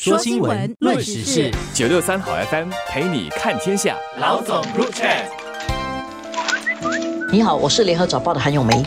说新闻，论时事，九六三好 FM 陪你看天下。老总入场。你好，我是联合早报的韩永梅。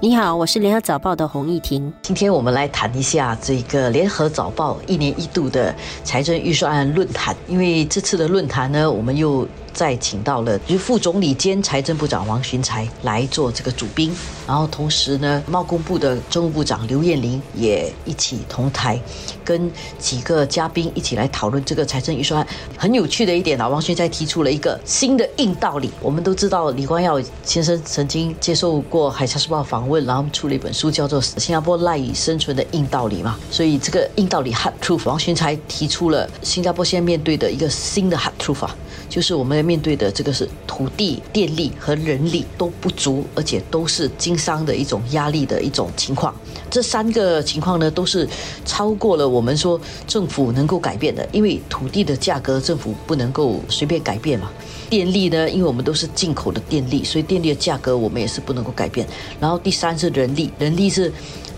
你好，我是联合早报的洪艺婷。今天我们来谈一下这个联合早报一年一度的财政预算案论坛，因为这次的论坛呢，我们又。再请到了就副总理兼财政部长王群才来做这个主宾，然后同时呢，贸工部的政务部长刘艳玲也一起同台，跟几个嘉宾一起来讨论这个财政预算案。很有趣的一点啊，王群才提出了一个新的硬道理。我们都知道李光耀先生曾经接受过《海峡时报》访问，然后出了一本书叫做《新加坡赖以生存的硬道理》嘛。所以这个硬道理 hard truth，王群才提出了新加坡现在面对的一个新的 hard truth 啊。就是我们面对的这个是土地、电力和人力都不足，而且都是经商的一种压力的一种情况。这三个情况呢，都是超过了我们说政府能够改变的。因为土地的价格，政府不能够随便改变嘛。电力呢，因为我们都是进口的电力，所以电力的价格我们也是不能够改变。然后第三是人力，人力是。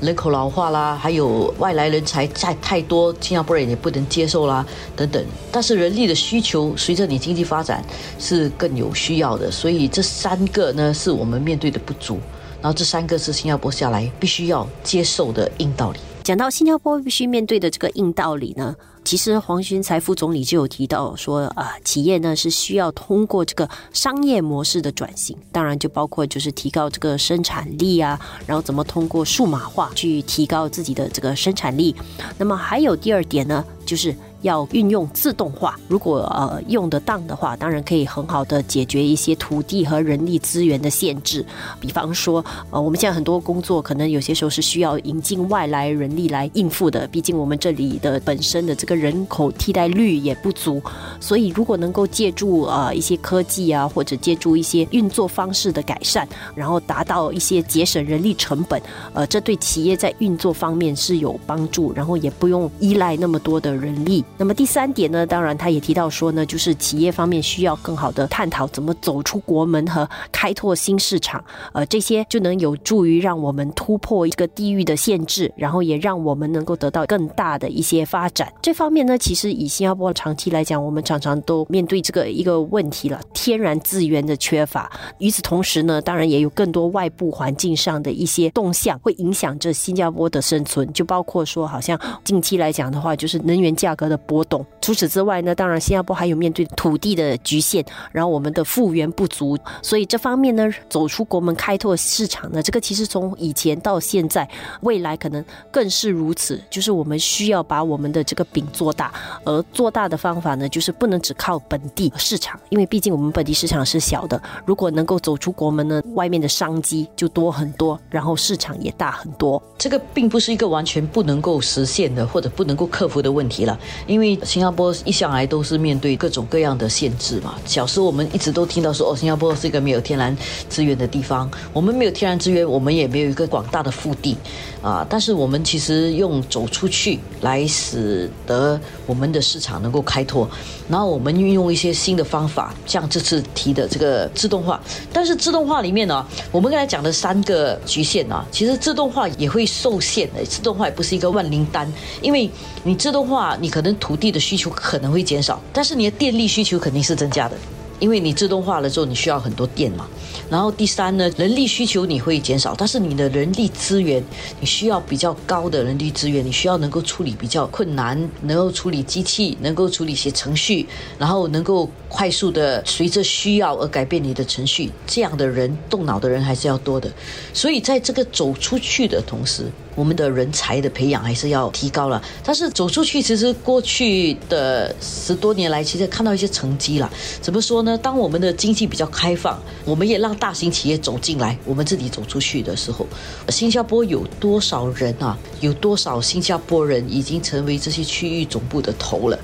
人口老化啦，还有外来人才太太多，新加坡人也不能接受啦，等等。但是人力的需求随着你经济发展是更有需要的，所以这三个呢是我们面对的不足，然后这三个是新加坡下来必须要接受的硬道理。讲到新加坡必须面对的这个硬道理呢？其实黄循财副总理就有提到说，啊，企业呢是需要通过这个商业模式的转型，当然就包括就是提高这个生产力啊，然后怎么通过数码化去提高自己的这个生产力。那么还有第二点呢，就是。要运用自动化，如果呃用得当的话，当然可以很好的解决一些土地和人力资源的限制。比方说，呃，我们现在很多工作可能有些时候是需要引进外来人力来应付的，毕竟我们这里的本身的这个人口替代率也不足。所以，如果能够借助呃一些科技啊，或者借助一些运作方式的改善，然后达到一些节省人力成本，呃，这对企业在运作方面是有帮助，然后也不用依赖那么多的人力。那么第三点呢，当然他也提到说呢，就是企业方面需要更好的探讨怎么走出国门和开拓新市场，呃，这些就能有助于让我们突破一个地域的限制，然后也让我们能够得到更大的一些发展。这方面呢，其实以新加坡长期来讲，我们常常都面对这个一个问题了，天然资源的缺乏。与此同时呢，当然也有更多外部环境上的一些动向会影响着新加坡的生存，就包括说，好像近期来讲的话，就是能源价格的。波动。除此之外呢，当然新加坡还有面对土地的局限，然后我们的复原不足，所以这方面呢，走出国门开拓市场呢，这个其实从以前到现在，未来可能更是如此。就是我们需要把我们的这个饼做大，而做大的方法呢，就是不能只靠本地市场，因为毕竟我们本地市场是小的。如果能够走出国门呢，外面的商机就多很多，然后市场也大很多。这个并不是一个完全不能够实现的，或者不能够克服的问题了，因为新加坡一向来都是面对各种各样的限制嘛。小时候我们一直都听到说，哦，新加坡是一个没有天然资源的地方。我们没有天然资源，我们也没有一个广大的腹地啊。但是我们其实用走出去来使得我们的市场能够开拓，然后我们运用一些新的方法，像这次提的这个自动化。但是自动化里面呢，我们刚才讲的三个局限啊，其实自动化也会受限的。自动化也不是一个万灵丹，因为你自动化，你可能土地的需求可能会减少，但是你的电力需求肯定是增加的。因为你自动化了之后，你需要很多电嘛。然后第三呢，人力需求你会减少，但是你的人力资源，你需要比较高的人力资源，你需要能够处理比较困难，能够处理机器，能够处理一些程序，然后能够快速的随着需要而改变你的程序，这样的人动脑的人还是要多的。所以在这个走出去的同时，我们的人才的培养还是要提高了。但是走出去，其实过去的十多年来，其实看到一些成绩了。怎么说呢？当我们的经济比较开放，我们也让大型企业走进来，我们自己走出去的时候，新加坡有多少人啊？有多少新加坡人已经成为这些区域总部的头了？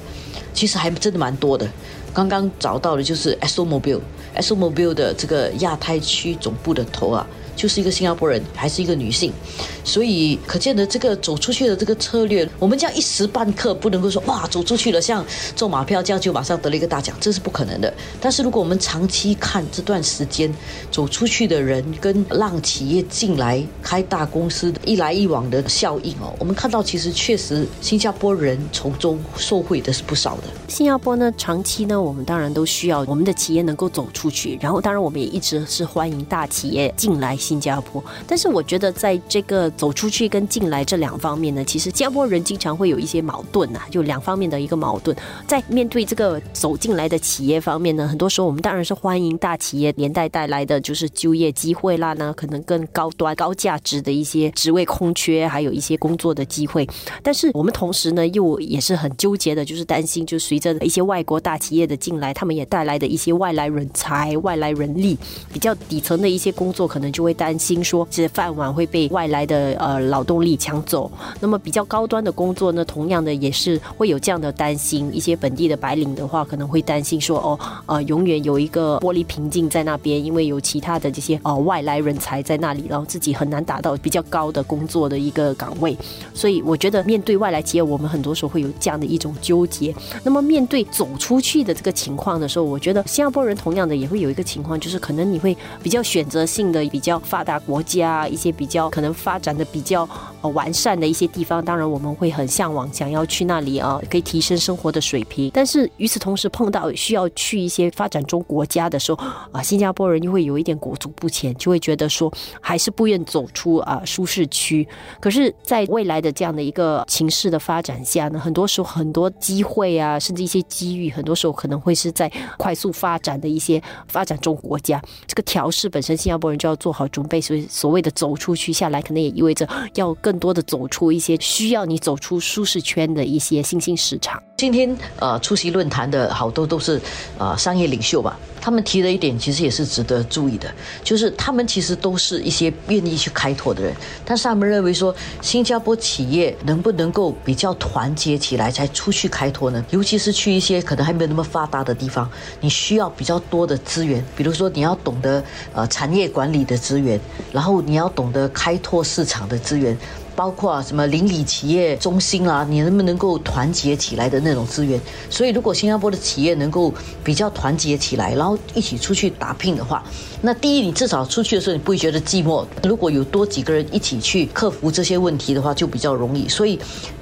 其实还真的蛮多的。刚刚找到的就是 ExxonMobil，ExxonMobil 的这个亚太区总部的头啊。就是一个新加坡人，还是一个女性，所以可见的这个走出去的这个策略，我们这样一时半刻不能够说哇走出去了，像中马票这样就马上得了一个大奖，这是不可能的。但是如果我们长期看这段时间走出去的人跟让企业进来开大公司一来一往的效应哦，我们看到其实确实新加坡人从中受惠的是不少的。新加坡呢，长期呢，我们当然都需要我们的企业能够走出去，然后当然我们也一直是欢迎大企业进来新加坡。但是我觉得在这个走出去跟进来这两方面呢，其实新加坡人经常会有一些矛盾呐，就两方面的一个矛盾。在面对这个走进来的企业方面呢，很多时候我们当然是欢迎大企业连带带来的就是就业机会啦，呢可能更高端、高价值的一些职位空缺，还有一些工作的机会。但是我们同时呢，又也是很纠结的，就是担心，就随着一些外国大企业的进来，他们也带来的一些外来人才、外来人力，比较底层的一些工作，可能就会担心说，这饭碗会被外来的呃劳动力抢走。那么比较高端的工作呢，同样的也是会有这样的担心。一些本地的白领的话，可能会担心说，哦，呃，永远有一个玻璃瓶颈在那边，因为有其他的这些呃外来人才在那里，然后自己很难达到比较高的工作的一个岗位。所以我觉得面对外来企业，我们很多时候会有这样的一种纠结。那么面对走出去的这个情况的时候，我觉得新加坡人同样的也会有一个情况，就是可能你会比较选择性的比较发达国家，一些比较可能发展的比较完善的一些地方，当然我们会很向往想要去那里啊，可以提升生活的水平。但是与此同时，碰到需要去一些发展中国家的时候啊，新加坡人又会有一点裹足不前，就会觉得说还是不愿走出啊舒适区。可是，在未来的这样的一个情势的发展下呢，很多时候很多机会啊，甚至一些机遇，很多时候可可能会是在快速发展的一些发展中国家。这个调试本身，新加坡人就要做好准备。所以，所谓的走出去下来，可能也意味着要更多的走出一些需要你走出舒适圈的一些新兴市场。今天呃出席论坛的好多都是呃商业领袖吧，他们提的一点其实也是值得注意的，就是他们其实都是一些愿意去开拓的人，但是他们认为说新加坡企业能不能够比较团结起来才出去开拓呢？尤其是去一些可能还没有那么发达的地方，你需要比较多的资源，比如说你要懂得呃产业管理的资源，然后你要懂得开拓市场的资源。包括什么邻里企业中心啊，你能不能够团结起来的那种资源？所以，如果新加坡的企业能够比较团结起来，然后一起出去打拼的话，那第一，你至少出去的时候你不会觉得寂寞。如果有多几个人一起去克服这些问题的话，就比较容易。所以，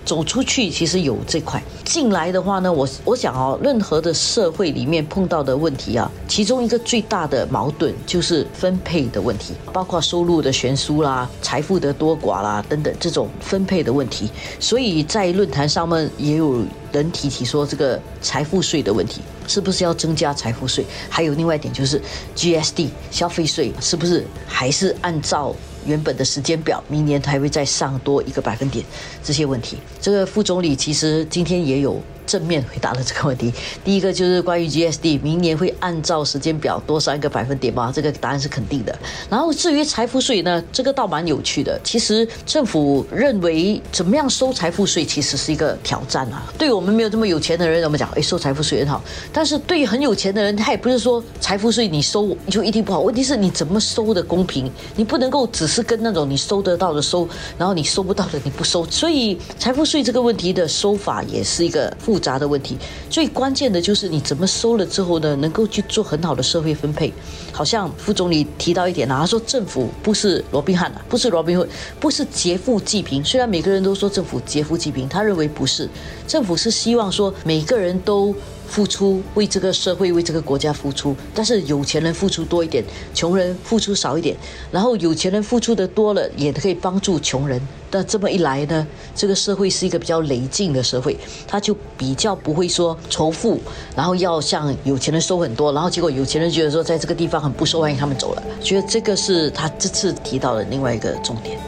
走出去其实有这块。进来的话呢，我我想哦，任何的社会里面碰到的问题啊，其中一个最大的矛盾就是分配的问题，包括收入的悬殊啦、财富的多寡啦等等。这种分配的问题，所以在论坛上面也有人提起说，这个财富税的问题是不是要增加财富税？还有另外一点就是 GSD 消费税是不是还是按照原本的时间表，明年还会再上多一个百分点？这些问题，这个副总理其实今天也有。正面回答了这个问题。第一个就是关于 GSD，明年会按照时间表多上一个百分点吗？这个答案是肯定的。然后至于财富税呢，这个倒蛮有趣的。其实政府认为怎么样收财富税其实是一个挑战啊。对我们没有这么有钱的人，我们讲哎收财富税很好。但是对于很有钱的人，他也不是说财富税你收就一定不好。问题是你怎么收的公平？你不能够只是跟那种你收得到的收，然后你收不到的你不收。所以财富税这个问题的收法也是一个复。复杂的问题，最关键的就是你怎么收了之后呢，能够去做很好的社会分配。好像副总理提到一点啊，他说政府不是罗宾汉啊，不是罗宾会，不是劫富济贫。虽然每个人都说政府劫富济贫，他认为不是，政府是希望说每个人都。付出为这个社会为这个国家付出，但是有钱人付出多一点，穷人付出少一点。然后有钱人付出的多了，也可以帮助穷人。那这么一来呢，这个社会是一个比较累进的社会，他就比较不会说仇富，然后要向有钱人收很多，然后结果有钱人觉得说在这个地方很不受欢迎，他们走了。觉得这个是他这次提到的另外一个重点。